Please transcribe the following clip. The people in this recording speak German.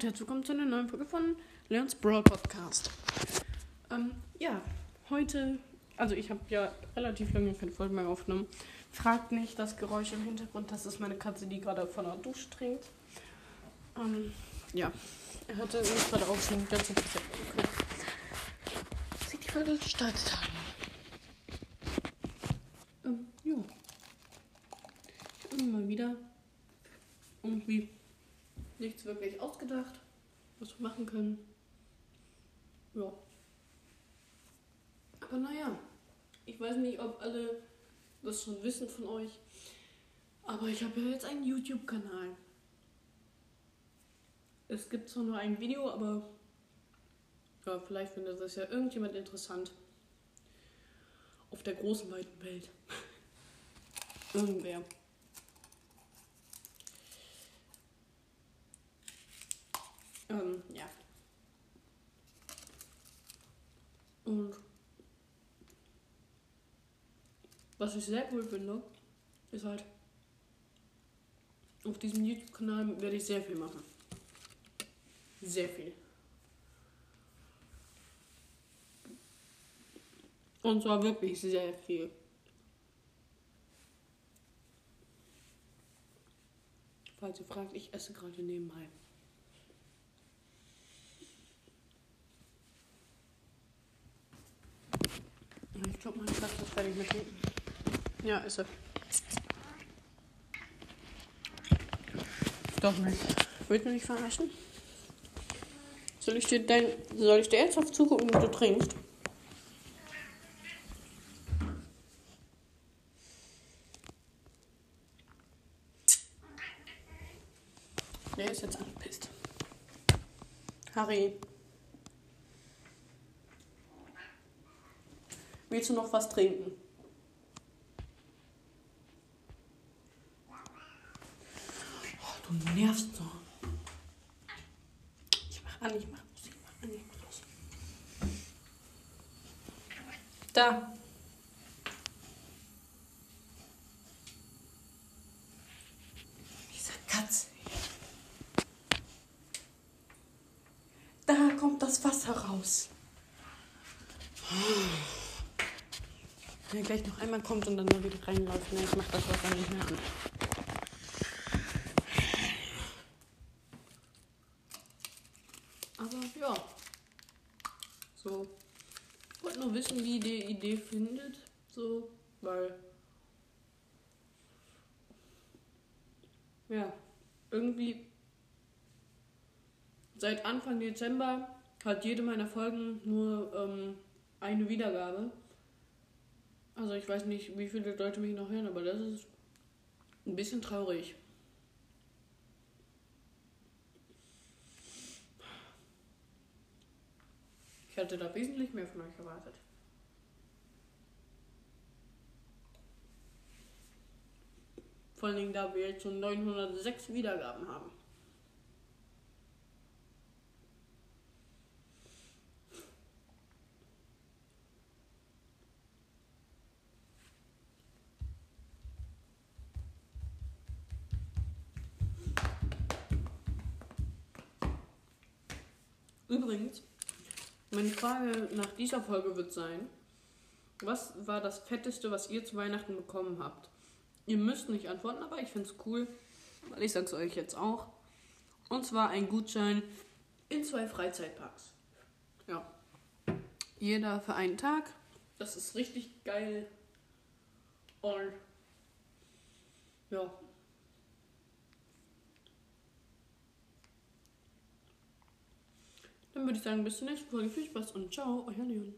und herzlich willkommen zu einer neuen Folge von Leons Brawl Podcast. Ähm, ja, heute, also ich habe ja relativ lange keine Folge mehr aufgenommen. Fragt nicht das Geräusch im Hintergrund, das ist meine Katze, die gerade von der Dusche trinkt. Ähm, ja, er hatte mich gerade auch schon ganz interessiert geguckt. Sie die Folge gestartet haben. Ähm, ja. Ich habe immer wieder irgendwie nichts wirklich ausgedacht, was wir machen können. Ja. Aber naja, ich weiß nicht, ob alle das schon wissen von euch. Aber ich habe ja jetzt einen YouTube-Kanal. Es gibt zwar nur ein Video, aber ja, vielleicht findet das ja irgendjemand interessant. Auf der großen, weiten Welt. Irgendwer. Ähm, ja. Und was ich sehr cool finde, ist halt, auf diesem YouTube-Kanal werde ich sehr viel machen. Sehr viel. Und zwar wirklich sehr viel. Falls ihr fragt, ich esse gerade nebenbei. Ich glaube, mein Platz ist fertig mit trinken. Ja, ist er. Doch nicht. Willst du mich verarschen? Soll ich dir dein. Soll ich dir ernsthaft zugucken, wie du trinkst? Der ist jetzt angepisst. Harry. Willst du noch was trinken? Oh, du nervst so. Ich mach an, ich mach aus, ich mach an, ich mach aus. Da. Diese Katze. Da kommt das Wasser raus. Wenn er gleich noch einmal kommt und dann mal wieder reinläuft, ne, ich mach das Wasser nicht mehr an. Aber ja. So. Ich wollte nur wissen, wie ihr die Idee findet. So, weil. Ja, irgendwie. Seit Anfang Dezember hat jede meiner Folgen nur ähm, eine Wiedergabe. Also ich weiß nicht, wie viele Leute mich noch hören, aber das ist ein bisschen traurig. Ich hatte da wesentlich mehr von euch erwartet. Vor allen Dingen, da wir jetzt schon 906 Wiedergaben haben. Übrigens, meine Frage nach dieser Folge wird sein, was war das Fetteste, was ihr zu Weihnachten bekommen habt? Ihr müsst nicht antworten, aber ich finde es cool, weil ich sag's euch jetzt auch. Und zwar ein Gutschein in zwei Freizeitparks. Ja. Jeder für einen Tag. Das ist richtig geil. Und ja. Dann würde ich sagen, bis zur nächsten Folge. Viel Spaß und ciao, euer Leon.